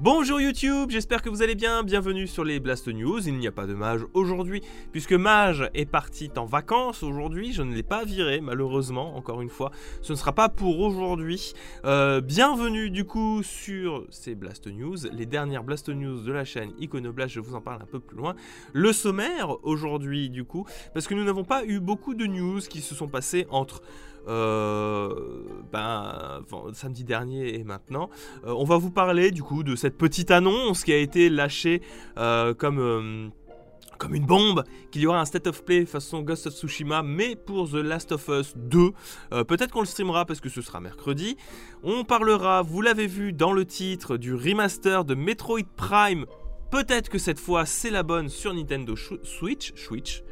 Bonjour YouTube, j'espère que vous allez bien, bienvenue sur les Blast News, il n'y a pas de Mage aujourd'hui, puisque Mage est parti en vacances aujourd'hui, je ne l'ai pas viré malheureusement, encore une fois, ce ne sera pas pour aujourd'hui. Euh, bienvenue du coup sur ces Blast News, les dernières Blast News de la chaîne Iconoblast, je vous en parle un peu plus loin. Le sommaire aujourd'hui du coup, parce que nous n'avons pas eu beaucoup de news qui se sont passées entre euh, ben, samedi dernier et maintenant. Euh, on va vous parler du coup de cette petite annonce qui a été lâchée euh, comme une bombe, qu'il y aura un state of play façon Ghost of Tsushima, mais pour The Last of Us 2. Peut-être qu'on le streamera parce que ce sera mercredi. On parlera, vous l'avez vu dans le titre, du remaster de Metroid Prime. Peut-être que cette fois c'est la bonne sur Nintendo. Switch.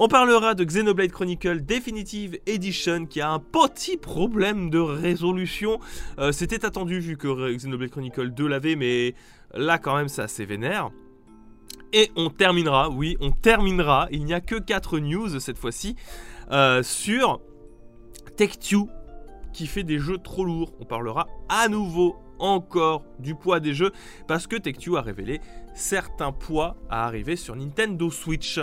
On parlera de Xenoblade Chronicle Definitive Edition qui a un petit problème de résolution. Euh, c'était attendu vu que Xenoblade Chronicle 2 l'avait, mais là quand même c'est assez vénère. Et on terminera, oui, on terminera, il n'y a que 4 news cette fois-ci, euh, sur Tech2 qui fait des jeux trop lourds. On parlera à nouveau encore du poids des jeux parce que Tech2 a révélé certains poids à arriver sur Nintendo Switch.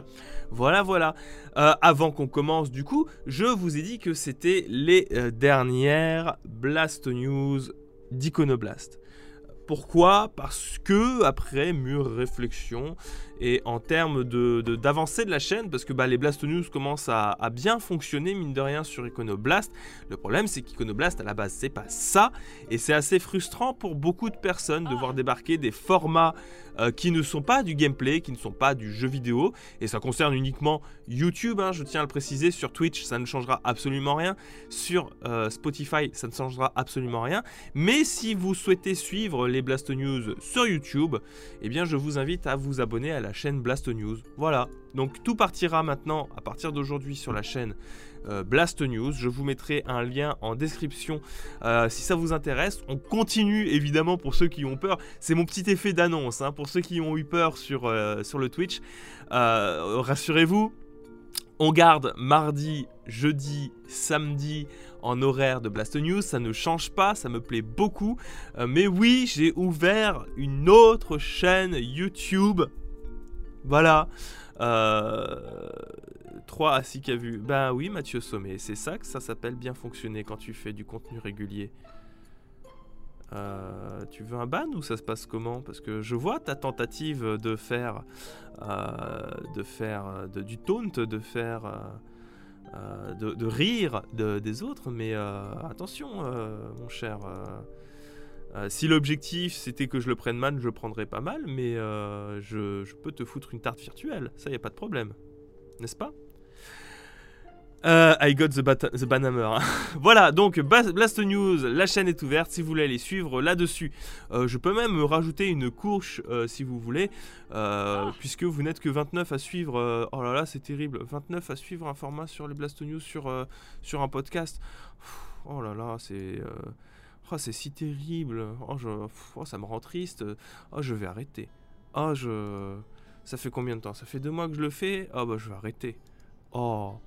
Voilà, voilà. Euh, avant qu'on commence, du coup, je vous ai dit que c'était les euh, dernières Blast News d'Iconoblast. Pourquoi? Parce que, après mûre réflexion, et en termes d'avancée de, de, la chaîne, parce que bah, les Blast News commencent à, bien fonctionner, mine de rien, sur Iconoblast. Le problème, c'est qu'Iconoblast, à la base, c'est pas ça, et c'est assez frustrant pour beaucoup de personnes de voir débarquer des formats euh, qui ne sont pas du gameplay, qui ne sont pas du jeu vidéo, et ça concerne uniquement YouTube, hein, je tiens à le préciser, sur Twitch, ça ne changera absolument rien, sur euh, Spotify, ça ne changera absolument rien, mais si vous souhaitez suivre les Blast News sur YouTube, eh bien, je vous invite à vous abonner à la chaîne Blast News. Voilà, donc tout partira maintenant à partir d'aujourd'hui sur la chaîne euh, Blast News. Je vous mettrai un lien en description euh, si ça vous intéresse. On continue évidemment pour ceux qui ont peur. C'est mon petit effet d'annonce hein, pour ceux qui ont eu peur sur, euh, sur le Twitch. Rassurez-vous, on garde mardi, jeudi, samedi en horaire de Blast News, ça ne change pas, ça me plaît beaucoup. mais oui, j'ai ouvert une autre chaîne YouTube voilà. Euh, 3 à 6 qu'a vu. Ben oui, Mathieu Sommet, c'est ça que ça s'appelle bien fonctionner quand tu fais du contenu régulier. Euh, tu veux un ban ou ça se passe comment? Parce que je vois ta tentative de faire, euh, de faire du taunt, de faire, euh, de, rire des autres, mais attention, mon cher. Euh, si l'objectif c'était que je le prenne mal, je le prendrais pas mal, mais euh, je, peux te foutre une tarte virtuelle, ça y a pas de problème, n'est-ce pas? Euh, I got the, the banhammer. voilà, donc Blast News, la chaîne est ouverte si vous voulez aller suivre là-dessus. je peux même rajouter une couche si vous voulez, puisque vous n'êtes que 29 à suivre. oh là là, c'est terrible. 29 à suivre un format sur les Blast News sur, sur un podcast. Oh là là, c'est. Oh, c'est si terrible. Oh, je... oh, ça me rend triste. Oh, je vais arrêter. Oh, je. Ça fait combien de temps? Ça fait deux mois que je le fais. Oh, bah, je vais arrêter. Oh.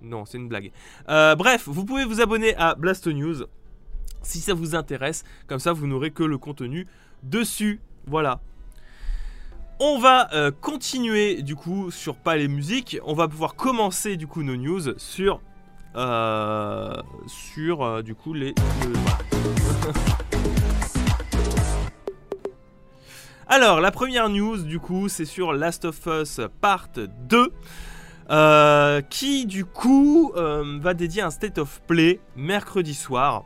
Non, c'est une blague. Euh, bref, vous pouvez vous abonner à Blast News si ça vous intéresse. Comme ça, vous n'aurez que le contenu dessus. Voilà. On va euh, continuer du coup sur pas les musiques. On va pouvoir commencer du coup nos news sur euh, sur euh, du coup les. Alors, la première news, du coup, c'est sur Last of Us Part 2. Euh, qui du coup va dédier un state of play mercredi soir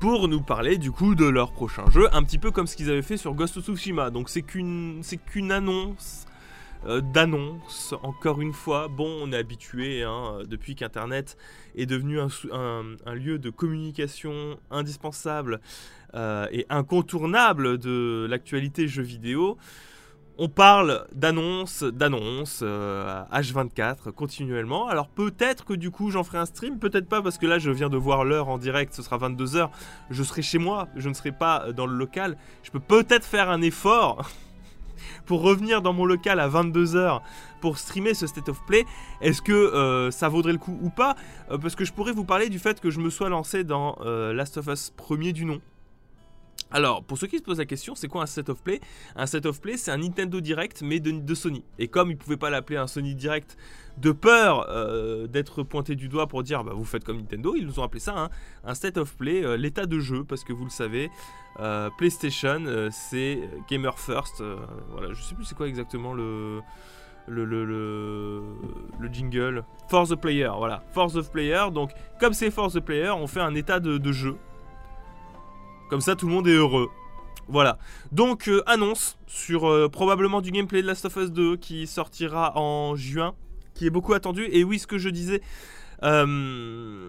pour nous parler du coup de leur prochain jeu, un petit peu comme ce qu'ils avaient fait sur Ghost of Tsushima. Donc c'est qu'une c'est qu'une annonce euh, d'annonces, encore une fois. Bon, on est habitué hein, depuis qu'Internet est devenu un, lieu de communication indispensable euh, et incontournable de l'actualité jeux vidéo. On parle d'annonces, d'annonces, H24 euh, continuellement. Alors peut-être que du coup j'en ferai un stream, peut-être pas parce que là je viens de voir l'heure en direct, ce sera 22h. Je serai chez moi, je ne serai pas dans le local. Je peux peut-être faire un effort pour revenir dans mon local à 22h pour streamer ce State of Play, est-ce que euh, ça vaudrait le coup ou pas? Euh, Parce que je pourrais vous parler du fait que je me sois lancé dans euh, Last of Us premier du nom. Alors, pour ceux qui se posent la question, c'est quoi un set of play? Un set of play, c'est un Nintendo Direct, mais de, Sony. Et comme ils ne pouvaient pas l'appeler un Sony Direct, de peur euh, d'être pointé du doigt pour dire bah, vous faites comme Nintendo, ils nous ont appelé ça un set of play, euh, l'état de jeu, parce que vous le savez, euh, PlayStation, c'est Gamer First. voilà, je sais plus c'est quoi exactement le, le, le, jingle. For the player, voilà. For the player. Donc, comme c'est For the player, on fait un état de jeu. Comme ça, tout le monde est heureux. Voilà. Donc, euh, annonce sur euh, probablement du gameplay de Last of Us 2 qui sortira en juin, qui est beaucoup attendu. Et oui, ce que je disais, euh,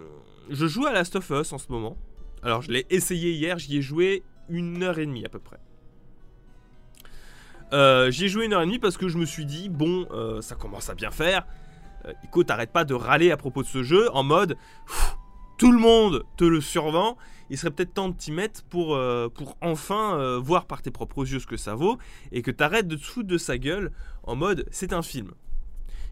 je joue à Last of Us en ce moment. Alors, je l'ai essayé hier, j'y ai joué une heure et demie à peu près. j'y ai joué une heure et demie parce que je me suis dit, bon, ça commence à bien faire. Ico, t'arrêtes pas de râler à propos de ce jeu en mode, tout le monde te le survend il serait peut-être temps de t'y mettre pour, euh, pour enfin euh, voir par tes propres yeux ce que ça vaut et que t'arrêtes de te foutre de sa gueule en mode c'est un film.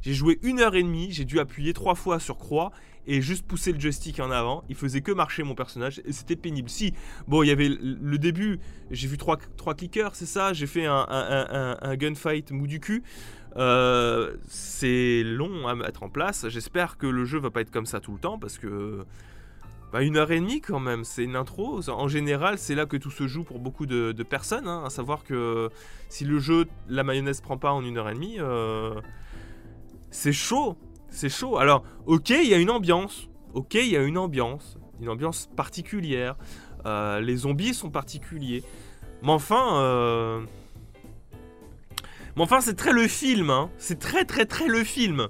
J'ai joué une heure et demie, j'ai dû appuyer trois fois sur croix et juste pousser le joystick en avant. Il faisait que marcher mon personnage et c'était pénible. Si, bon, il y avait le début, j'ai vu trois, trois clickers, c'est ça, j'ai fait un, un, gunfight mou du cul. Euh, c'est long à mettre en place. J'espère que le jeu va pas être comme ça tout le temps parce que bah, une heure et demie quand même, c'est une intro. En général, c'est là que tout se joue pour beaucoup de, personnes. Hein, à savoir que si le jeu, la mayonnaise prend pas en une heure et demie, euh, c'est chaud. C'est chaud. Alors, ok, il y a une ambiance. Ok, il y a une ambiance. Une ambiance particulière. Euh, les zombies sont particuliers. Mais enfin... Euh, c'est très le film. Hein. C'est très très très le film.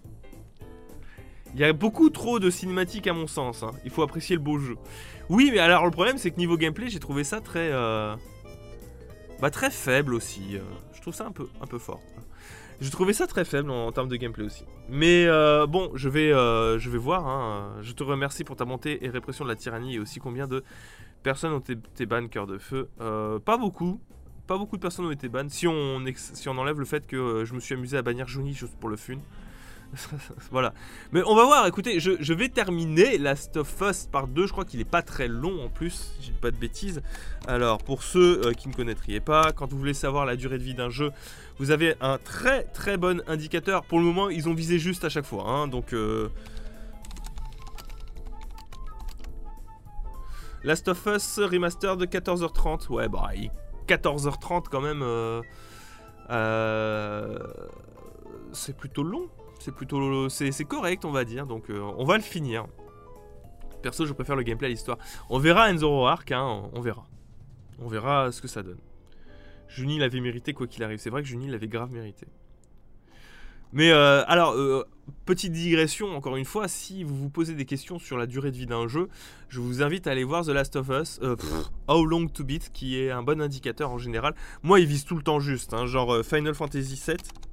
Il y a beaucoup trop de cinématiques à mon sens. Hein. Il faut apprécier le beau jeu. Oui, mais alors le problème, c'est que niveau gameplay, j'ai trouvé ça très. Euh, bah, très faible aussi. Euh. Je trouve ça un peu, un peu fort. J'ai trouvé ça très faible en, termes de gameplay aussi. Mais euh, bon, je vais, je vais voir. Hein. Je te remercie pour ta montée et répression de la tyrannie et aussi combien de personnes ont été ban cœur de feu. pas beaucoup. Pas beaucoup de personnes ont été ban. Si on, si on enlève le fait que je me suis amusé à bannir Johnny juste pour le fun. voilà. Mais on va voir, écoutez, je, vais terminer Last of Us par 2. Je crois qu'il est pas très long en plus, si je dis pas de bêtises. Alors, pour ceux euh, qui ne connaîtriez pas, quand vous voulez savoir la durée de vie d'un jeu, vous avez un très très bon indicateur. Pour le moment, ils ont visé juste à chaque fois. Hein, donc. Euh, Last of Us remaster de 14h30. Ouais, bah, 14h30 quand même. Euh, c'est plutôt long c'est plutôt c'est correct on va dire donc euh, on va le finir. Perso je préfère le gameplay à l'histoire. On verra Enzo Arc hein, on verra. On verra ce que ça donne. Juni l'avait mérité quoi qu'il arrive. C'est vrai que Juni l'avait grave mérité. Mais euh, alors euh, petite digression encore une fois si vous vous posez des questions sur la durée de vie d'un jeu je vous invite à aller voir The Last of Us How Long to Beat qui est un bon indicateur en général. Moi il vise tout le temps juste hein, genre Final Fantasy 7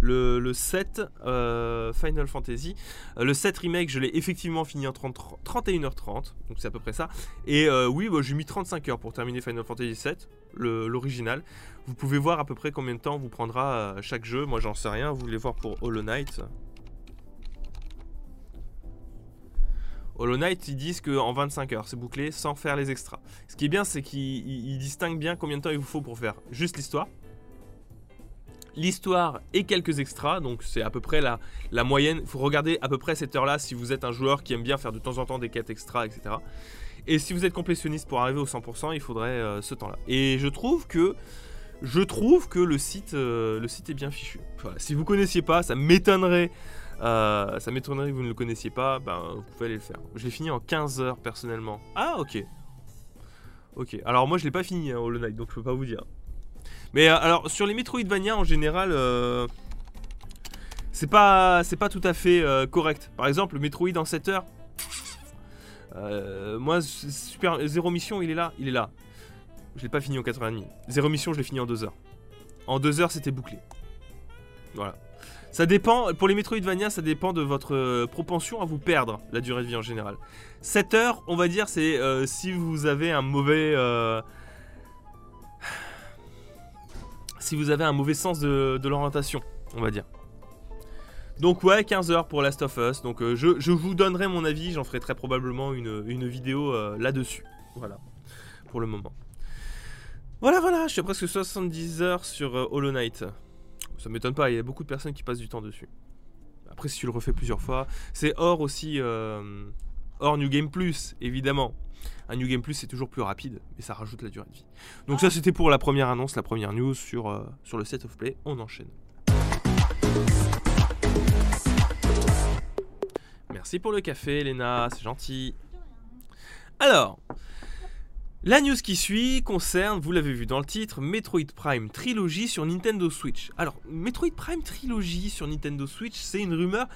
le, 7 euh, Final Fantasy. Euh, le 7 remake, je l'ai effectivement fini en 31h30, donc c'est à peu près ça. Et euh, oui, bah, j'ai mis 35 heures pour terminer Final Fantasy 7, l'original. Vous pouvez voir à peu près combien de temps vous prendra chaque jeu. Moi, j'en sais rien. Vous voulez voir pour Hollow Knight? Hollow Knight, ils disent qu'en 25 heures, c'est bouclé sans faire les extras. Ce qui est bien, c'est qu'ils distinguent bien combien de temps il vous faut pour faire juste l'histoire l'histoire et quelques extras. Donc c'est à peu près la, la moyenne. Il faut regarder à peu près cette heure-là si vous êtes un joueur qui aime bien faire de temps en temps des quêtes extras, etc. Et si vous êtes complétionniste pour arriver au 100%, il faudrait euh, ce temps-là. Et je trouve que euh, le site est bien fichu. si vous connaissiez pas, ça m'étonnerait. Euh, ça m'étonnerait que vous ne le connaissiez pas, ben vous pouvez aller le faire. Je l'ai fini en 15 heures personnellement. Ah ok. Ok. Alors moi je l'ai pas fini hein, Hollow Knight, donc je peux pas vous dire. Mais euh, alors, sur les Metroidvania en général, euh, c'est pas, pas tout à fait euh, correct. Par exemple, le Metroid en 7 heures. moi, super, Zéro Mission, il est là, il est là. Je l'ai pas fini en 4h30. Zéro Mission, je l'ai fini en 2 heures. En 2 heures, c'était bouclé. Voilà. Ça dépend, pour les Metroidvania, ça dépend de votre propension à vous perdre, la durée de vie en général. 7 heures, on va dire, c'est si vous avez un mauvais si vous avez un mauvais sens de, l'orientation, on va dire. Donc ouais, 15 heures pour Last of Us. Donc euh, je, vous donnerai mon avis, j'en ferai très probablement une, vidéo euh, là-dessus. Voilà. pour le moment. Voilà, voilà, je suis à presque 70 heures sur euh, Hollow Knight. Ça m'étonne pas, il y a beaucoup de personnes qui passent du temps dessus. Après, si tu le refais plusieurs fois, c'est hors aussi, hors New Game Plus, évidemment. Un New Game Plus, c'est toujours plus rapide, mais ça rajoute la durée de vie. Donc ça, c'était pour la première annonce, la première news sur, euh, sur le set of play. On enchaîne. Merci pour le café, Léna, c'est gentil. Alors, la news qui suit concerne, vous l'avez vu dans le titre, Metroid Prime Trilogy sur Nintendo Switch. Alors, Metroid Prime Trilogy sur Nintendo Switch, c'est une rumeur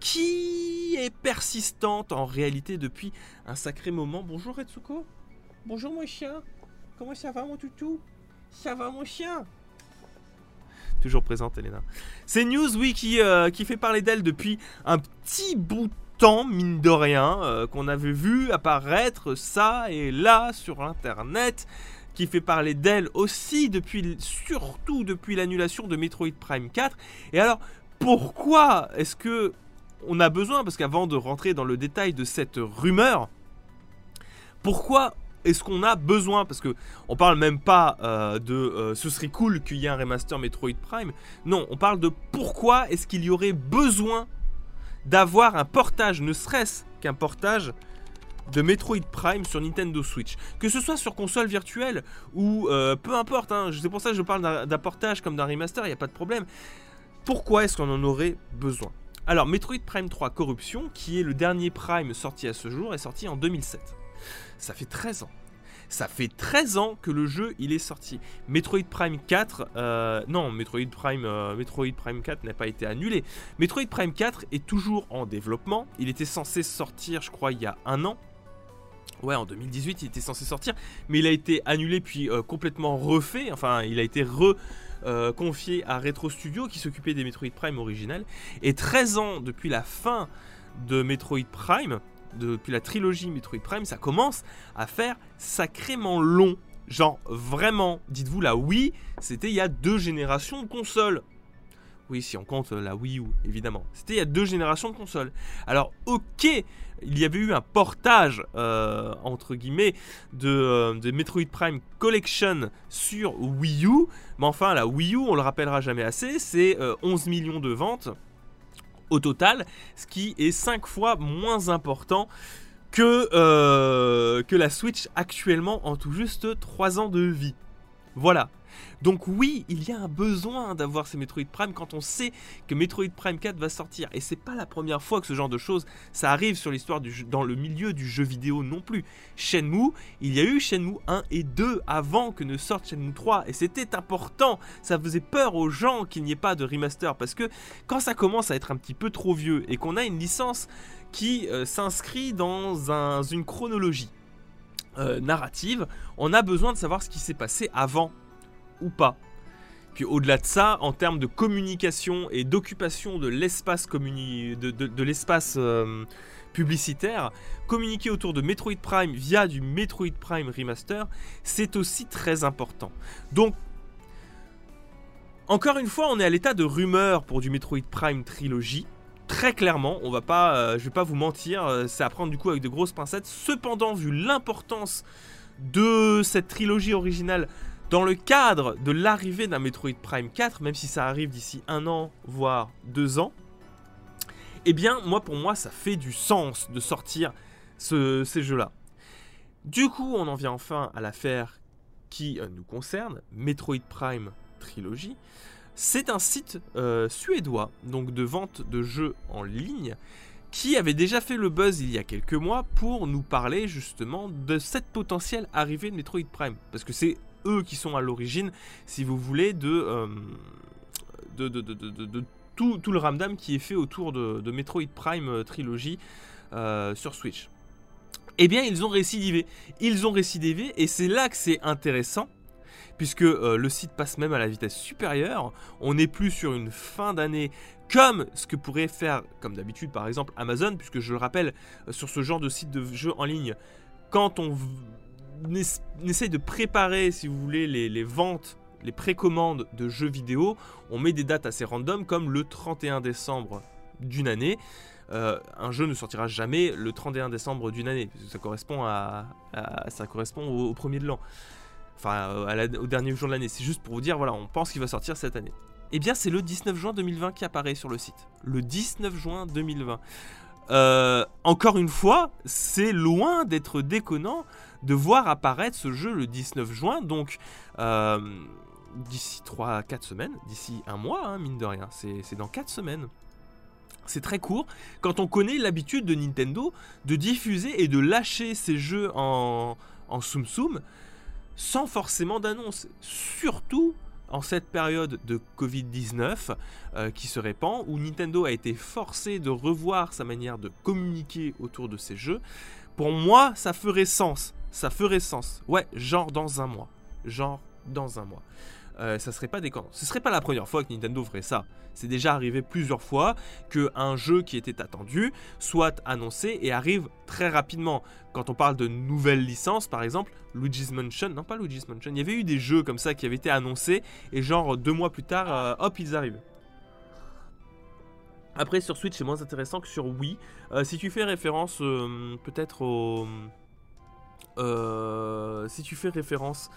qui est persistante en réalité depuis un sacré moment. Bonjour Retsuko. Bonjour mon chien. Comment ça va mon toutou? Ça va mon chien? Toujours présente Elena. C'est news, oui, qui, euh, qui fait parler d'elle depuis un petit bout de temps, mine de rien, euh, qu'on avait vu apparaître ça et là sur Internet, qui fait parler d'elle aussi depuis, surtout depuis l'annulation de Metroid Prime 4. Et alors, pourquoi est-ce que on a besoin, parce qu'avant de rentrer dans le détail de cette rumeur, pourquoi est-ce qu'on a besoin? Parce que on parle même pas euh, de euh, ce serait cool qu'il y ait un remaster Metroid Prime. Non, on parle de pourquoi est-ce qu'il y aurait besoin d'avoir un portage, ne serait-ce qu'un portage de Metroid Prime sur Nintendo Switch. Que ce soit sur console virtuelle ou euh, peu importe, hein, c'est pour ça que je parle d'un portage comme d'un remaster, il n'y a pas de problème. Pourquoi est-ce qu'on en aurait besoin? Alors, Metroid Prime 3 Corruption, qui est le dernier Prime sorti à ce jour, est sorti en 2007. Ça fait 13 ans. Ça fait 13 ans que le jeu il est sorti. Metroid Prime 4, euh, non, Metroid Prime, euh, Metroid Prime 4 n'a pas été annulé. Metroid Prime 4 est toujours en développement. Il était censé sortir, je crois, il y a un an. Ouais, en 2018, il était censé sortir, mais il a été annulé puis euh, complètement refait. Enfin, il a été re confié à Retro Studio qui s'occupait des Metroid Prime originales. Et 13 ans depuis la fin de Metroid Prime, depuis la trilogie Metroid Prime, ça commence à faire sacrément long. Genre vraiment, dites-vous la Wii, c'était il y a deux générations de consoles. Oui, si on compte la Wii U, évidemment. C'était il y a deux générations de consoles. Alors, ok, il y avait eu un portage, euh, entre guillemets, de, euh, de, Metroid Prime Collection sur Wii U. Mais enfin, la Wii U, on le rappellera jamais assez, c'est 11 euh, millions de ventes au total, ce qui est 5 fois moins important que, euh, que la Switch actuellement en tout juste 3 ans de vie. Voilà. Donc oui, il y a un besoin d'avoir ces Metroid Prime quand on sait que Metroid Prime 4 va sortir. Et c'est pas la première fois que ce genre de choses, ça arrive sur l'histoire dans le milieu du jeu vidéo non plus. Shenmue, il y a eu Shenmue 1 et 2 avant que ne sorte Shenmue 3. Et c'était important, ça faisait peur aux gens qu'il n'y ait pas de remaster. Parce que quand ça commence à être un petit peu trop vieux et qu'on a une licence qui euh, s'inscrit dans une chronologie euh, narrative, on a besoin de savoir ce qui s'est passé avant ou pas. Puis au-delà de ça, en termes de communication et d'occupation de l'espace de, l'espace euh, publicitaire, communiquer autour de Metroid Prime via du Metroid Prime Remaster, c'est aussi très important. Donc, encore une fois, on est à l'état de rumeur pour du Metroid Prime Trilogy. Très clairement, on va pas, euh, je vais pas vous mentir, euh, c'est à prendre du coup avec de grosses pincettes. Cependant, vu l'importance de cette trilogie originale dans le cadre de l'arrivée d'un Metroid Prime 4, même si ça arrive d'ici un an, voire deux ans, eh bien, moi, pour moi, ça fait du sens de sortir ces jeux-là. Du coup, on en vient enfin à l'affaire qui euh, nous concerne, Metroid Prime Trilogy. C'est un site euh, suédois, donc de vente de jeux en ligne, qui avait déjà fait le buzz il y a quelques mois pour nous parler justement de cette potentielle arrivée de Metroid Prime. Parce que c'est eux qui sont à l'origine, si vous voulez, de, euh, de, tout, le ramdam qui est fait autour de, Metroid Prime euh, Trilogy euh, sur Switch. Eh bien, ils ont récidivé. Ils ont récidivé, et c'est là que c'est intéressant, puisque le site passe même à la vitesse supérieure. On n'est plus sur une fin d'année comme ce que pourrait faire, comme d'habitude par exemple Amazon, puisque je le rappelle, sur ce genre de site de jeux en ligne, quand on essaye de préparer, si vous voulez, les, ventes, les précommandes de jeux vidéo. On met des dates assez random, comme le 31 décembre d'une année. Euh, un jeu ne sortira jamais le 31 décembre d'une année. Correspond, à, ça correspond au, premier de l'an. Enfin, au dernier jour de l'année. C'est juste pour vous dire, voilà, on pense qu'il va sortir cette année. Eh bien, c'est le 19 juin 2020 qui apparaît sur le site. Le 19 juin 2020. Euh, encore une fois, c'est loin d'être déconnant de voir apparaître ce jeu le 19 juin. Donc, euh, d'ici 3-4 semaines, d'ici un mois, hein, mine de rien. C'est dans 4 semaines. C'est très court quand on connaît l'habitude de Nintendo de diffuser et de lâcher ses jeux en, en Soum sans forcément d'annonce. Surtout en cette période de Covid-19 euh, qui se répand, où Nintendo a été forcé de revoir sa manière de communiquer autour de ses jeux, pour moi, ça ferait sens. Ça ferait sens. Ouais, genre dans un mois. Genre dans un mois. Euh, ça serait pas. Ce serait pas la première fois que Nintendo ferait ça. C'est déjà arrivé plusieurs fois qu'un jeu qui était attendu soit annoncé et arrive très rapidement. Quand on parle de nouvelles licences, par exemple, Luigi's Mansion, non pas Luigi's Mansion, il y avait eu des jeux comme ça qui avaient été annoncés et genre deux mois plus tard, euh, hop, ils arrivent. Après sur Switch c'est moins intéressant que sur Wii. Euh, si tu fais référence peut-être au... si tu fais référence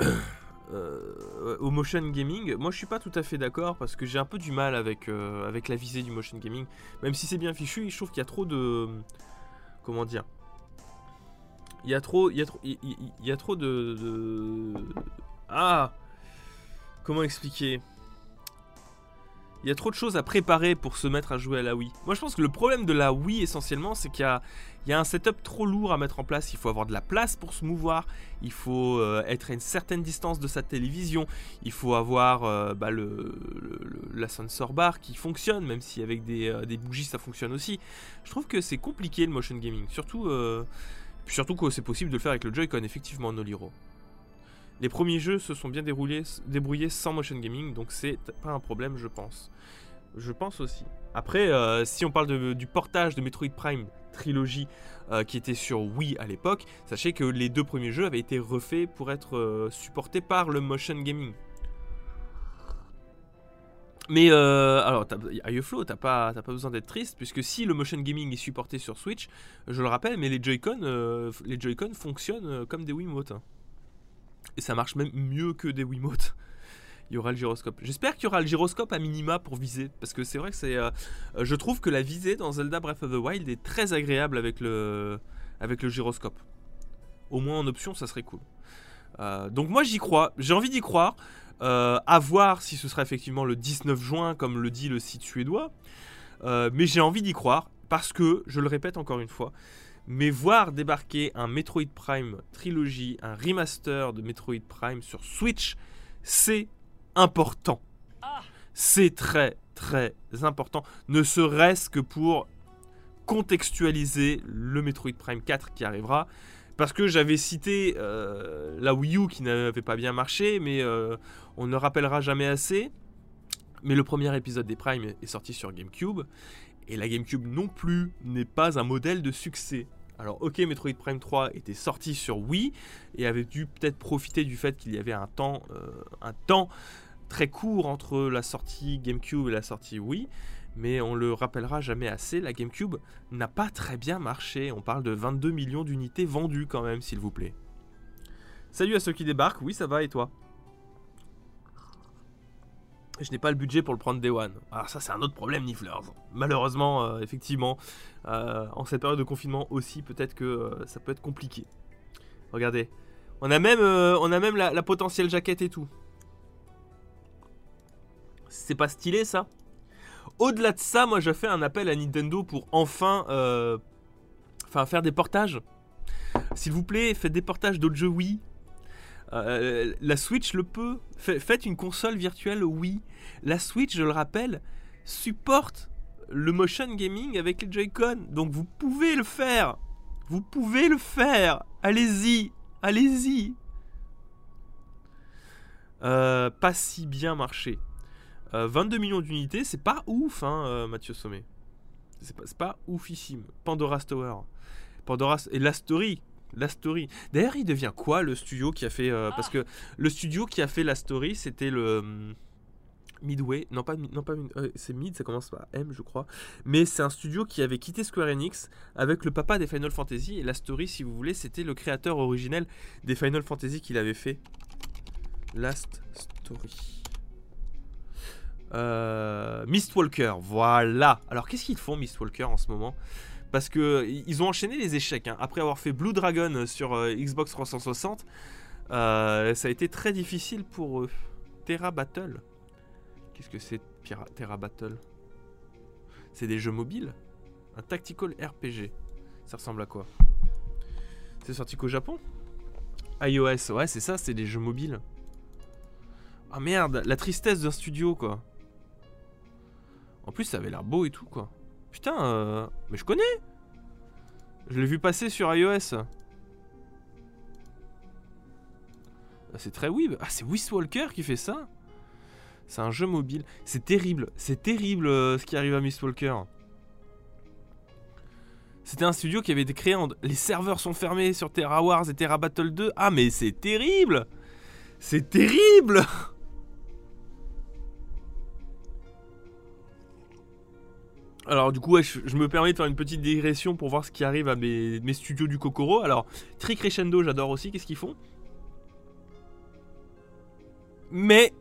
euh, au motion gaming, moi je suis pas tout à fait d'accord parce que j'ai un peu du mal avec, euh, avec la visée du motion gaming. Même si c'est bien fichu, je trouve qu'il y a trop de. Comment dire Il y a trop. Il y a trop, de. Ah Comment expliquer? Il y a trop de choses à préparer pour se mettre à jouer à la Wii. Moi je pense que le problème de la Wii essentiellement c'est qu'il y a, un setup trop lourd à mettre en place. Il faut avoir de la place pour se mouvoir. Il faut euh, être à une certaine distance de sa télévision. Il faut avoir euh, bah, le, la sensor bar qui fonctionne, même si avec euh, des, bougies ça fonctionne aussi. Je trouve que c'est compliqué le motion gaming. Surtout, surtout que c'est possible de le faire avec le Joy-Con, effectivement, Noliro. Les premiers jeux se sont bien déroulés, débrouillés sans motion gaming, donc c'est pas un problème, je pense. Je pense aussi. Après, si on parle du portage de Metroid Prime trilogie euh, qui était sur Wii à l'époque, sachez que les deux premiers jeux avaient été refaits pour être euh, supportés par le motion gaming. Mais euh, alors, Ayeflow, t'as pas, besoin d'être triste, puisque si le motion gaming est supporté sur Switch, je le rappelle, mais les Joy-Con, euh, les Joy-Con fonctionnent comme des Wiimotes. Hein. Et ça marche même mieux que des Wiimotes il y aura le gyroscope. J'espère qu'il y aura le gyroscope à minima pour viser, parce que c'est vrai que c'est, euh, euh, je trouve que la visée dans Zelda Breath of the Wild est très agréable avec le, avec le gyroscope. Au moins en option, ça serait cool. Euh, donc moi j'y crois, j'ai envie d'y croire. à voir si ce sera effectivement le 19 juin, comme le dit le site suédois. mais j'ai envie d'y croire, parce que, je le répète encore une fois, mais voir débarquer un Metroid Prime trilogie, un remaster de Metroid Prime sur Switch, c'est important. C'est très très important, ne serait-ce que pour contextualiser le Metroid Prime 4 qui arrivera. Parce que j'avais cité euh, la Wii U qui n'avait pas bien marché, mais euh, on ne rappellera jamais assez. Mais le premier épisode des Prime est sorti sur GameCube, et la GameCube non plus n'est pas un modèle de succès. Alors ok, Metroid Prime 3 était sorti sur Wii et avait dû peut-être profiter du fait qu'il y avait un temps, euh, un temps très court entre la sortie GameCube et la sortie Wii, mais on le rappellera jamais assez, la GameCube n'a pas très bien marché. On parle de 22 millions d'unités vendues quand même, s'il vous plaît. Salut à ceux qui débarquent, oui ça va et toi? Je n'ai pas le budget pour le prendre Day One. Alors ça c'est un autre problème Niflers. Malheureusement, euh, effectivement, euh, en cette période de confinement aussi, peut-être que euh, ça peut être compliqué. Regardez, on a même, la, potentielle jaquette et tout. C'est pas stylé ça? Au-delà de ça, moi je fais un appel à Nintendo pour enfin, faire des portages. S'il vous plaît, faites des portages d'autres jeux Wii. Euh, la Switch le peut. Faites une console virtuelle Wii. La Switch, je le rappelle, supporte le motion gaming avec les Joy-Con. Donc vous pouvez le faire. Vous pouvez le faire. Allez-y. Allez-y. Euh, pas si bien marché. 22 euh, millions d'unités, c'est pas ouf, hein, euh, Mathieu Sommet. C'est pas, pas, oufissime. Pandora Tower. Pandora et la story. La story. D'ailleurs, il devient quoi le studio qui a fait euh, Parce que le studio qui a fait la story, c'était le Midway, non pas, non pas euh, c'est Mid, ça commence par M je crois, mais c'est un studio qui avait quitté Square Enix avec le papa des Final Fantasy et la story si vous voulez c'était le créateur originel des Final Fantasy qu'il avait fait. Last Story. Euh, Mistwalker, voilà. Alors qu'est-ce qu'ils font Mistwalker en ce moment? Parce que ils ont enchaîné les échecs. Hein. Après avoir fait Blue Dragon sur euh, Xbox 360, euh, ça a été très difficile pour eux. Terra Battle. Qu'est-ce que c'est Terra Battle? C'est des jeux mobiles? Un tactical RPG. Ça ressemble à quoi? C'est sorti qu'au Japon? iOS, ouais c'est ça, c'est des jeux mobiles. Ah merde, la tristesse d'un studio quoi. En plus, ça avait l'air beau et tout, quoi. Putain, euh... mais je connais Je l'ai vu passer sur iOS. Ah, c'est très weeb. Ah, c'est Walker qui fait ça C'est un jeu mobile. C'est terrible. C'est terrible euh, ce qui arrive à Walker. C'était un studio qui avait été créé. Les serveurs sont fermés sur Terra Wars et Terra Battle 2. Ah, mais c'est terrible C'est terrible Alors du coup, je, me permets de faire une petite digression pour voir ce qui arrive à mes, studios du Kokoro. Alors, Trick Crescendo, j'adore aussi. Qu'est-ce qu'ils font? Mais...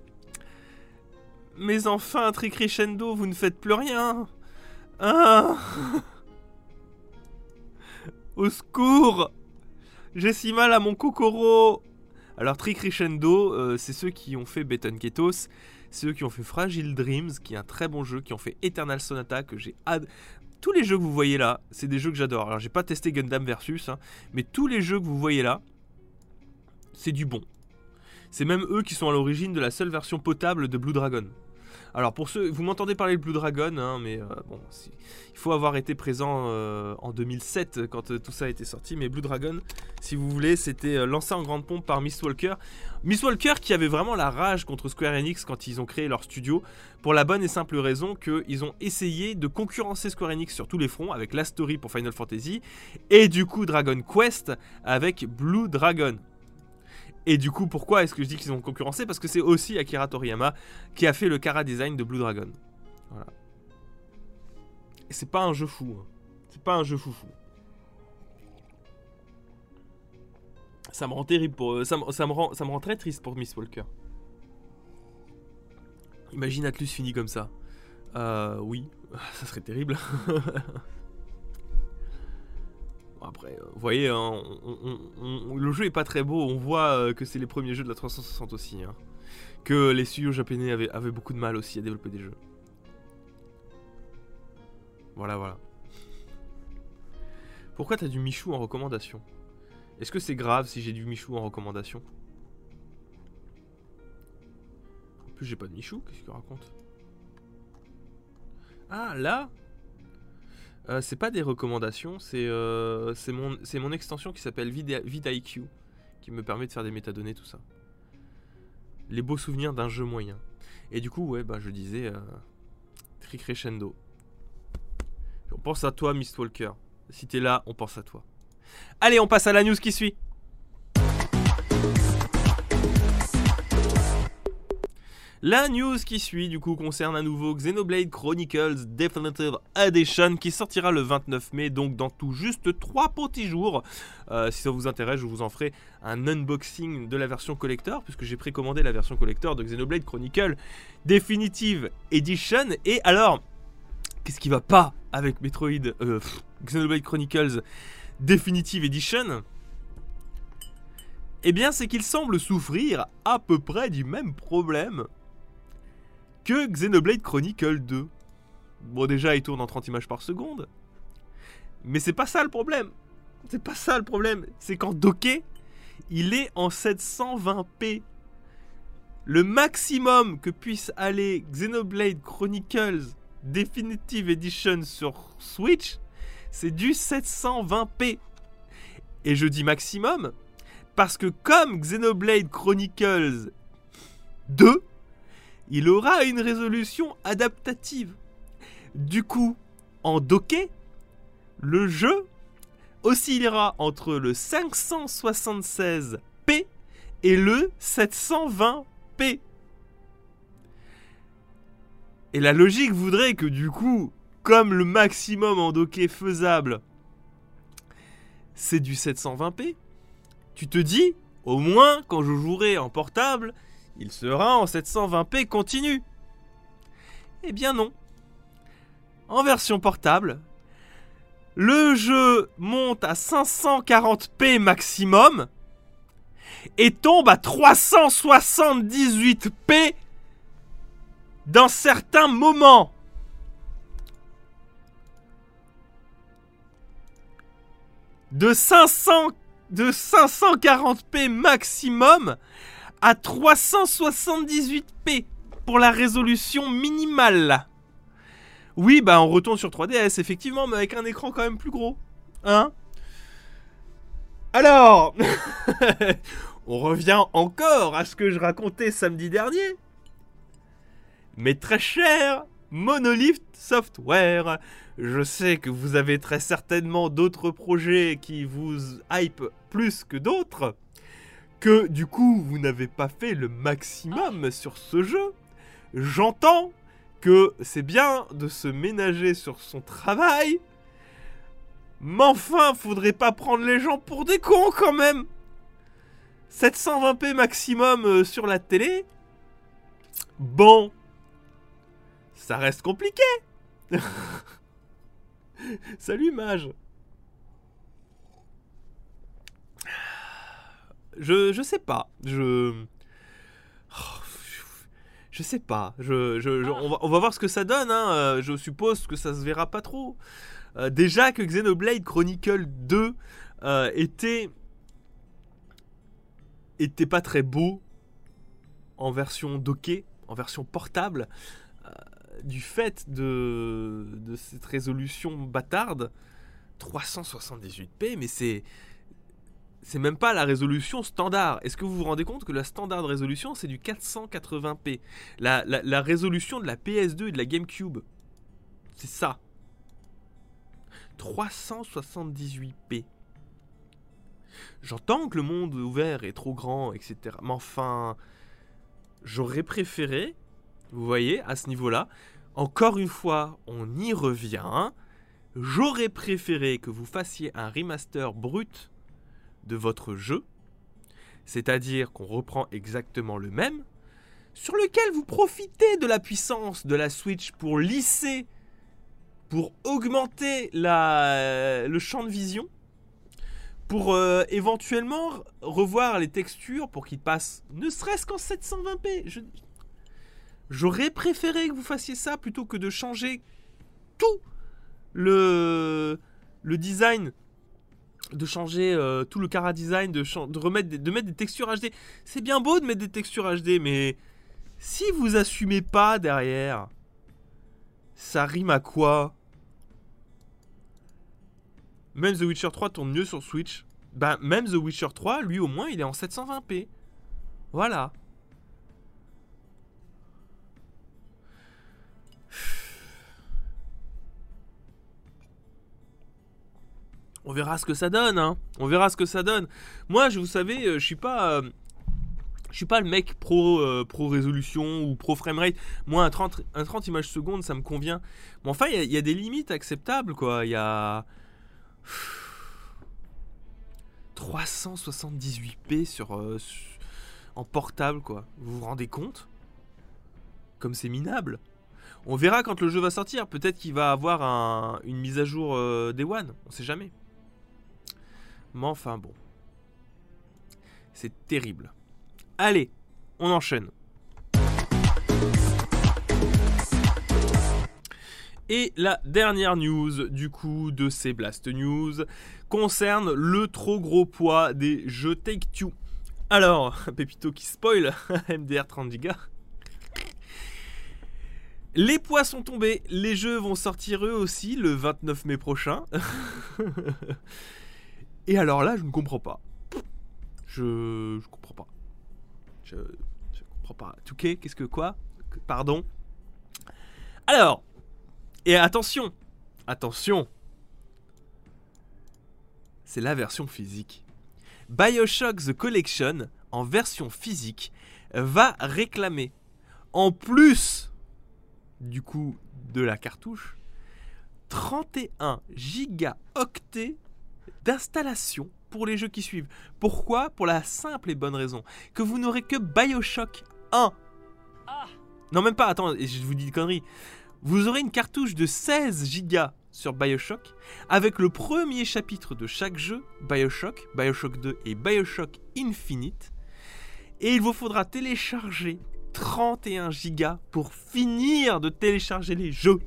Mais enfin, Trick Crescendo, vous ne faites plus rien. Hein? Au secours! J'ai si mal à mon Kokoro! Alors, Trick Crescendo, euh, c'est ceux qui ont fait Beton Ketos ceux qui ont fait Fragile Dreams, qui est un très bon jeu, qui ont fait Eternal Sonata, que j'ai ad... Tous les jeux que vous voyez là, c'est des jeux que j'adore. Alors j'ai pas testé Gundam Versus, hein, mais tous les jeux que vous voyez là, c'est du bon. C'est même eux qui sont à l'origine de la seule version potable de Blue Dragon. Alors pour ceux, vous m'entendez parler de Blue Dragon, hein, mais euh, bon, il faut avoir été présent euh, en 2007 quand euh, tout ça a été sorti. Mais Blue Dragon, si vous voulez, c'était lancé en grande pompe par Miss Walker. Miss Walker qui avait vraiment la rage contre Square Enix quand ils ont créé leur studio, pour la bonne et simple raison qu'ils ont essayé de concurrencer Square Enix sur tous les fronts avec la story pour Final Fantasy et du coup Dragon Quest avec Blue Dragon. Et du coup, pourquoi est-ce que je dis qu'ils ont concurrencé? Parce que c'est aussi Akira Toriyama qui a fait le Kara Design de Blue Dragon. Voilà. Et c'est pas un jeu fou. Hein. C'est pas un jeu fou Ça me rend terrible pour. Euh, ça, me rend, ça me rend très triste pour Miss Walker. Imagine Atlus fini comme ça. Euh, oui, ça serait terrible. après, euh, vous voyez, hein, le jeu est pas très beau. On voit euh, que c'est les premiers jeux de la 360 aussi. Hein. Que les studios japonais avaient, beaucoup de mal aussi à développer des jeux. Voilà, voilà. Pourquoi t'as du Michou en recommandation? Est-ce que c'est grave si j'ai du Michou en recommandation? En plus, j'ai pas de Michou, qu'est-ce qu'il raconte Ah, là? Euh, c'est pas des recommandations, c'est euh, mon, extension qui s'appelle VidIQ qui me permet de faire des métadonnées, tout ça. Les beaux souvenirs d'un jeu moyen. Et du coup, ouais, bah je disais euh, Tricrescendo. On pense à toi, Mistwalker. Si t'es là, on pense à toi. Allez, on passe à la news qui suit. La news qui suit du coup concerne un nouveau Xenoblade Chronicles Definitive Edition qui sortira le 29 mai, donc dans tout juste 3 petits jours. Euh, si ça vous intéresse, je vous en ferai un unboxing de la version collector, puisque j'ai précommandé la version collector de Xenoblade Chronicles Definitive Edition. Et alors, qu'est-ce qui va pas avec Metroid euh, Xenoblade Chronicles Definitive Edition? Eh bien, c'est qu'il semble souffrir à peu près du même problème que Xenoblade Chronicle 2. Bon, déjà, il tourne en 30 images par seconde. Mais c'est pas ça le problème. C'est pas ça le problème. C'est qu'en docké, il est en 720p. Le maximum que puisse aller Xenoblade Chronicles Definitive Edition sur Switch, c'est du 720p. Et je dis maximum parce que comme Xenoblade Chronicles 2, il aura une résolution adaptative. Du coup, en docké, le jeu oscillera entre le 576p et le 720p. Et la logique voudrait que du coup, comme le maximum en docké faisable, c'est du 720p, tu te dis, au moins quand je jouerai en portable, il sera en 720p continu. Eh bien non. En version portable, le jeu monte à 540p maximum et tombe à 378p dans certains moments. De 500 de 540p maximum à 378p pour la résolution minimale. Oui, bah on retourne sur 3DS effectivement, mais avec un écran quand même plus gros. Hein Alors, on revient encore à ce que je racontais samedi dernier. Mais très cher Monolith Software, je sais que vous avez très certainement d'autres projets qui vous hype plus que d'autres, que du coup vous n'avez pas fait le maximum sur ce jeu. J'entends que c'est bien de se ménager sur son travail, mais enfin, faudrait pas prendre les gens pour des cons quand même. 720p maximum euh, sur la télé. Bon, ça reste compliqué. Salut Mage. Je, je sais pas. Je. Je sais pas. Je, je, on, va, on, va, voir ce que ça donne. Hein. Euh, je suppose que ça se verra pas trop. Euh, déjà que Xenoblade Chronicle 2 euh, était. était pas très beau en version docké, en version portable du fait de, de cette résolution bâtarde, 378p, mais c'est c'est même pas la résolution standard. Est-ce que vous vous rendez compte que la standard de résolution, c'est du 480p la, la, résolution de la PS2 et de la GameCube, c'est ça. 378p. J'entends que le monde ouvert est trop grand, etc. Mais enfin, j'aurais préféré, vous voyez, à ce niveau-là, encore une fois, on y revient. J'aurais préféré que vous fassiez un remaster brut de votre jeu, c'est-à-dire qu'on reprend exactement le même, sur lequel vous profitez de la puissance de la Switch pour lisser, pour augmenter la, le champ de vision, pour euh, éventuellement revoir les textures pour qu'ils passent ne serait-ce qu'en 720p. Je, J'aurais préféré que vous fassiez ça plutôt que de changer tout le, le design, de changer euh, tout le cara design, de, remettre de mettre des textures HD. C'est bien beau de mettre des textures HD, mais si vous assumez pas derrière, ça rime à quoi? Même The Witcher 3 tourne mieux sur Switch. Bah, même The Witcher 3, lui au moins, il est en 720p. Voilà. On verra ce que ça donne. Hein. On verra ce que ça donne. Moi, je vous savez, euh, je suis pas. Euh, je suis pas le mec pro, euh, résolution ou pro framerate. Moi, un 30, un 30 images secondes, ça me convient. Mais enfin, il y, a des limites acceptables, quoi. Il y a. 378p sur, en portable, quoi. Vous vous rendez compte? Comme c'est minable. On verra quand le jeu va sortir. Peut-être qu'il va avoir une mise à jour des One. On sait jamais. Mais enfin bon. C'est terrible. Allez, on enchaîne. Et la dernière news du coup de ces Blast News concerne le trop gros poids des jeux Take-Two. Alors, Pépito qui spoil MDR 30 Go. Les poids sont tombés, les jeux vont sortir eux aussi le 29 mai prochain. Et alors là, je ne comprends pas. Je, je comprends pas. Je, je comprends pas. Touquet, qu'est-ce que quoi Pardon Alors, et attention, attention, c'est la version physique. Bioshock The Collection, en version physique, va réclamer, en plus du coup de la cartouche, 31 gigaoctets d'installation pour les jeux qui suivent. Pourquoi? Pour la simple et bonne raison que vous n'aurez que Bioshock 1. Non, même pas, attends, je vous dis une connerie. Vous aurez une cartouche de 16 Go sur Bioshock avec le premier chapitre de chaque jeu, Bioshock, Bioshock 2 et Bioshock Infinite. Et il vous faudra télécharger 31 Go pour finir de télécharger les jeux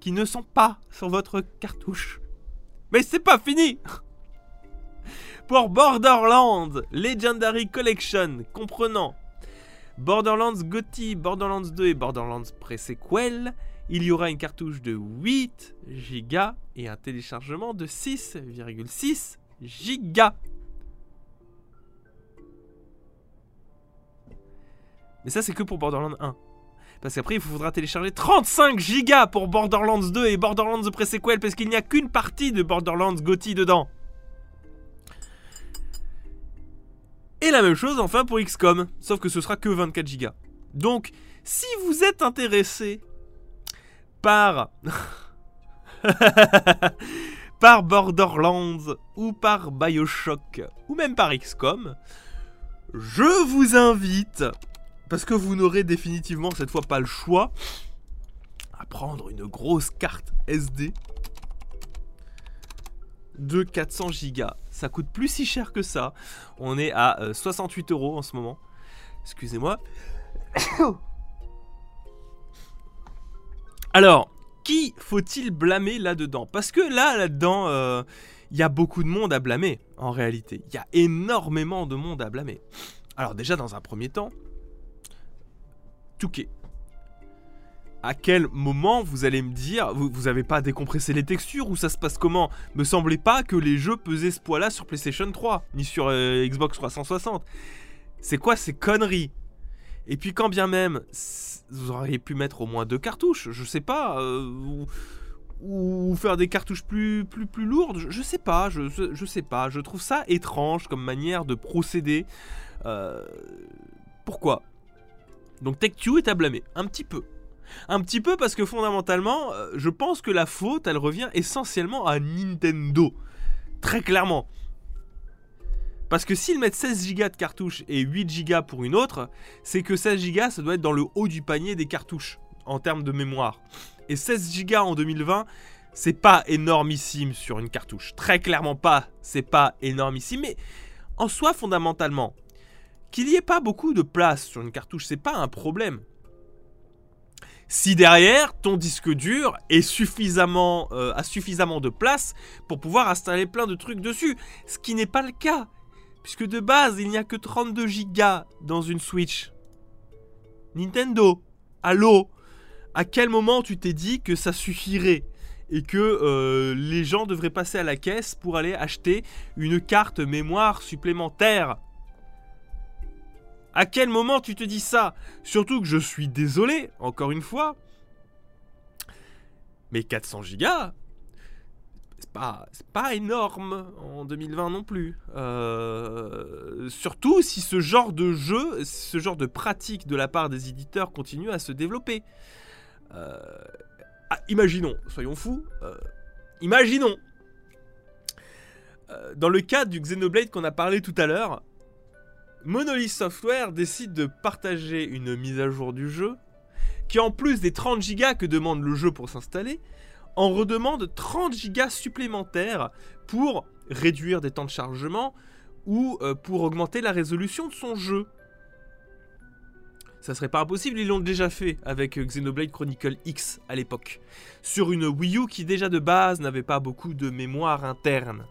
qui ne sont pas sur votre cartouche. Mais c'est pas fini Pour Borderlands Legendary Collection, comprenant Borderlands GOTY, Borderlands 2 et Borderlands Pre-Sequel, il y aura une cartouche de 8 Go et un téléchargement de 6,6 Go. Mais ça c'est que pour Borderlands 1. Parce qu'après, il faudra télécharger 35 gigas pour Borderlands 2 et Borderlands The Pre-Sequel parce qu'il n'y a qu'une partie de Borderlands GOTY dedans. Et la même chose enfin pour XCOM, sauf que ce sera que 24 gigas. Donc, si vous êtes intéressé par par Borderlands ou par BioShock ou même par XCOM, je vous invite parce que vous n'aurez définitivement cette fois pas le choix à prendre une grosse carte SD de 400 Go. Ça coûte plus si cher que ça. On est à 68 euh, euros en ce moment. Excusez-moi. Alors, qui faut-il blâmer là-dedans? Parce que là, là-dedans, il euh, y a beaucoup de monde à blâmer, en réalité. Il y a énormément de monde à blâmer. Alors déjà, dans un premier temps, Touquet. À quel moment vous allez me dire, vous, vous avez pas décompressé les textures ou ça se passe comment? Me semblait pas que les jeux pesaient ce poids-là sur PlayStation 3, ni sur euh, Xbox 360. C'est quoi ces conneries? Et puis quand bien même, vous auriez pu mettre au moins deux cartouches, je sais pas, euh, ou, faire des cartouches plus, plus, plus lourdes, je, sais pas, je, je, sais pas. Je trouve ça étrange comme manière de procéder. Euh, pourquoi? Donc Tech2 est à blâmer, un petit peu. Un petit peu parce que fondamentalement, euh, je pense que la faute, elle revient essentiellement à Nintendo. Très clairement. Parce que s'ils mettent 16 Go de cartouches et 8 Go pour une autre, c'est que 16 Go, ça doit être dans le haut du panier des cartouches, en termes de mémoire. Et 16 Go en 2020, c'est pas énormissime sur une cartouche. Très clairement pas, c'est pas énormissime. Mais en soi, fondamentalement, qu'il n'y ait pas beaucoup de place sur une cartouche, c'est pas un problème. Si derrière ton disque dur est suffisamment, euh, a suffisamment de place pour pouvoir installer plein de trucs dessus, ce qui n'est pas le cas, puisque de base il n'y a que 32 Go dans une Switch. Nintendo, allô? À quel moment tu t'es dit que ça suffirait et que euh, les gens devraient passer à la caisse pour aller acheter une carte mémoire supplémentaire? À quel moment tu te dis ça? Surtout que je suis désolé, encore une fois. Mais 400 gigas, c'est pas, pas énorme en 2020 non plus. Euh, surtout si ce genre de jeu, ce genre de pratique de la part des éditeurs continue à se développer. Euh, ah, imaginons, soyons fous, euh, imaginons. dans le cadre du Xenoblade qu'on a parlé tout à l'heure, Monolith Software décide de partager une mise à jour du jeu qui en plus des 30 Go que demande le jeu pour s'installer, en redemande 30 Go supplémentaires pour réduire des temps de chargement ou euh, pour augmenter la résolution de son jeu. Ça serait pas impossible, ils l'ont déjà fait avec Xenoblade Chronicle X à l'époque, sur une Wii U qui déjà de base n'avait pas beaucoup de mémoire interne.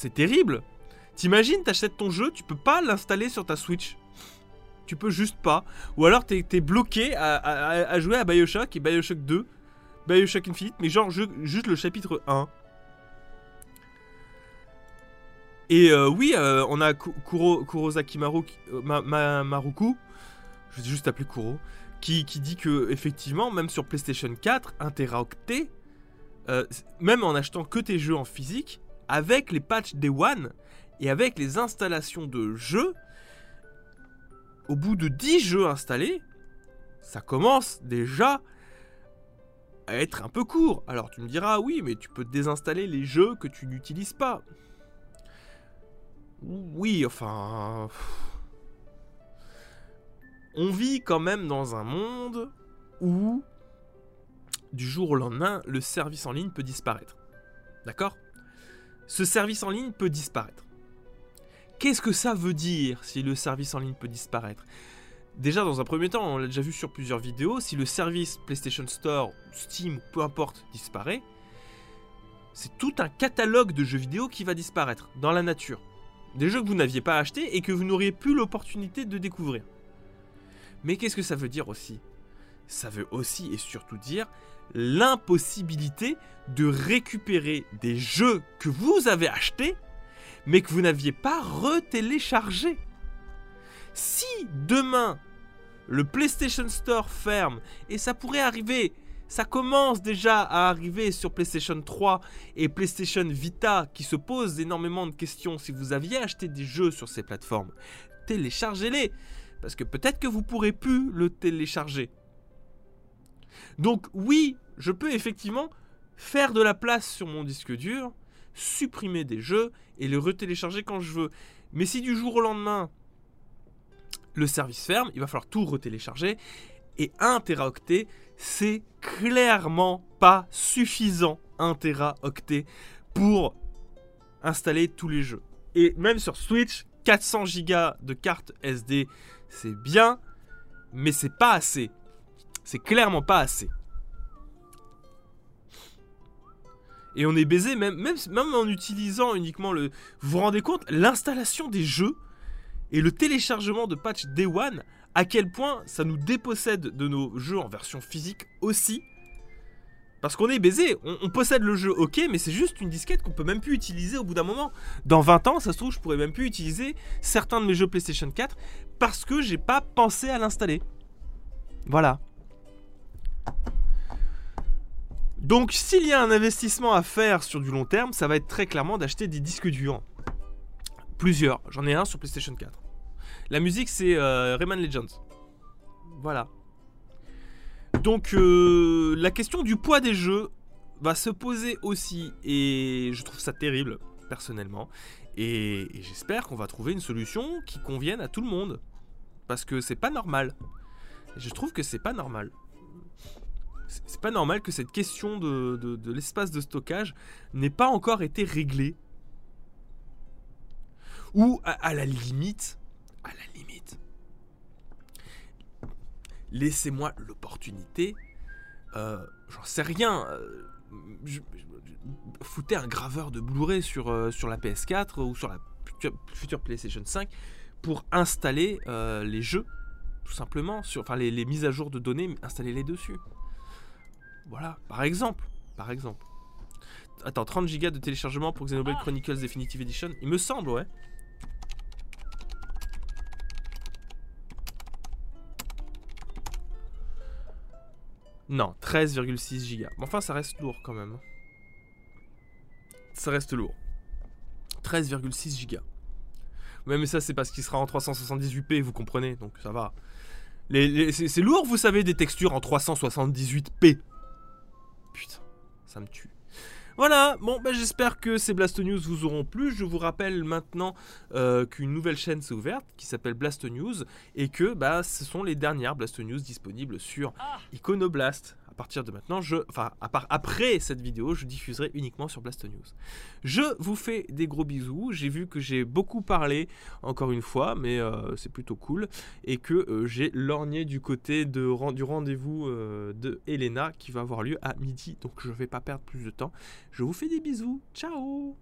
C'est terrible. T'imagines, t'achètes ton jeu, tu peux pas l'installer sur ta Switch. Tu peux juste pas. Ou alors t'es es bloqué à, jouer à Bioshock et Bioshock 2, Bioshock Infinite, mais genre juste le chapitre 1. Et euh, oui, euh, on a Kuro, Kurosaki euh, Maruku, je vais juste appeler Kuro, qui, qui, dit que effectivement, même sur PlayStation 4, 1 Teraoctet, même en achetant que tes jeux en physique, avec les patchs Day One et avec les installations de jeux, au bout de 10 jeux installés, ça commence déjà à être un peu court. Alors tu me diras, oui, mais tu peux désinstaller les jeux que tu n'utilises pas. Oui, enfin... On vit quand même dans un monde où, du jour au lendemain, le service en ligne peut disparaître. D'accord? Ce service en ligne peut disparaître. Qu'est-ce que ça veut dire si le service en ligne peut disparaître? Déjà, dans un premier temps, on l'a déjà vu sur plusieurs vidéos, si le service PlayStation Store, Steam, peu importe, disparaît, c'est tout un catalogue de jeux vidéo qui va disparaître dans la nature. Des jeux que vous n'aviez pas achetés et que vous n'auriez plus l'opportunité de découvrir. Mais qu'est-ce que ça veut dire aussi? Ça veut aussi et surtout dire l'impossibilité de récupérer des jeux que vous avez achetés mais que vous n'aviez pas retéléchargés. Si demain le PlayStation Store ferme, et ça pourrait arriver, ça commence déjà à arriver sur PlayStation 3 et PlayStation Vita qui se posent énormément de questions si vous aviez acheté des jeux sur ces plateformes, téléchargez-les, parce que peut-être que vous pourrez plus le télécharger. Donc oui, je peux effectivement faire de la place sur mon disque dur, supprimer des jeux et les retélécharger quand je veux. Mais si du jour au lendemain, le service ferme, il va falloir tout retélécharger. Et 1 Teraoctet, c'est clairement pas suffisant 1 Teraoctet pour installer tous les jeux. Et même sur Switch, 400 Go de carte SD, c'est bien, mais c'est pas assez. C'est clairement pas assez. Et on est baisé même, en utilisant uniquement le... Vous vous rendez compte L'installation des jeux et le téléchargement de patch Day One, à quel point ça nous dépossède de nos jeux en version physique aussi. Parce qu'on est baisé, on, possède le jeu, ok, mais c'est juste une disquette qu'on peut même plus utiliser au bout d'un moment. Dans 20 ans, ça se trouve, je pourrais même plus utiliser certains de mes jeux PlayStation 4 parce que j'ai pas pensé à l'installer. Voilà. Donc s'il y a un investissement à faire sur du long terme, ça va être très clairement d'acheter des disques durs. Plusieurs. J'en ai un sur PlayStation 4. La musique, c'est euh, Rayman Legends. Voilà. Donc, euh, la question du poids des jeux va se poser aussi. Et je trouve ça terrible, personnellement. Et, j'espère qu'on va trouver une solution qui convienne à tout le monde. Parce que c'est pas normal. je trouve que c'est pas normal. C'est pas normal que cette question de, l'espace de stockage n'ait pas encore été réglée. Ou à la limite, à la limite, laissez-moi l'opportunité, euh, j'en sais rien, euh, foutez un graveur de Blu-ray sur, euh, sur la PS4 ou sur la future, PlayStation 5 pour installer les jeux, tout simplement, sur, enfin les, mises à jour de données, installez-les dessus. Voilà, par exemple, par exemple. Attends, 30 Go de téléchargement pour Xenoblade ah. Chronicles Definitive Edition, il me semble, ouais. Non, 13,6 Go. Mais enfin, ça reste lourd quand même. Ça reste lourd. 13,6 Go. Ouais, mais ça, c'est parce qu'il sera en 378p, vous comprenez, donc ça va. c'est lourd, vous savez, des textures en 378p. Putain, ça me tue. Voilà, bon, bah, j'espère que ces Blast News vous auront plu. Je vous rappelle maintenant euh, qu'une nouvelle chaîne s'est ouverte qui s'appelle Blast News et que bah, ce sont les dernières Blast News disponibles sur ah. Iconoblast partir de maintenant, je, enfin, à part, après cette vidéo, je diffuserai uniquement sur Blast News. Je vous fais des gros bisous. J'ai vu que j'ai beaucoup parlé, encore une fois, mais euh, c'est plutôt cool. Et que euh, j'ai lorgné du côté de, du rendez-vous euh, de Elena qui va avoir lieu à midi. Donc je ne vais pas perdre plus de temps. Je vous fais des bisous. Ciao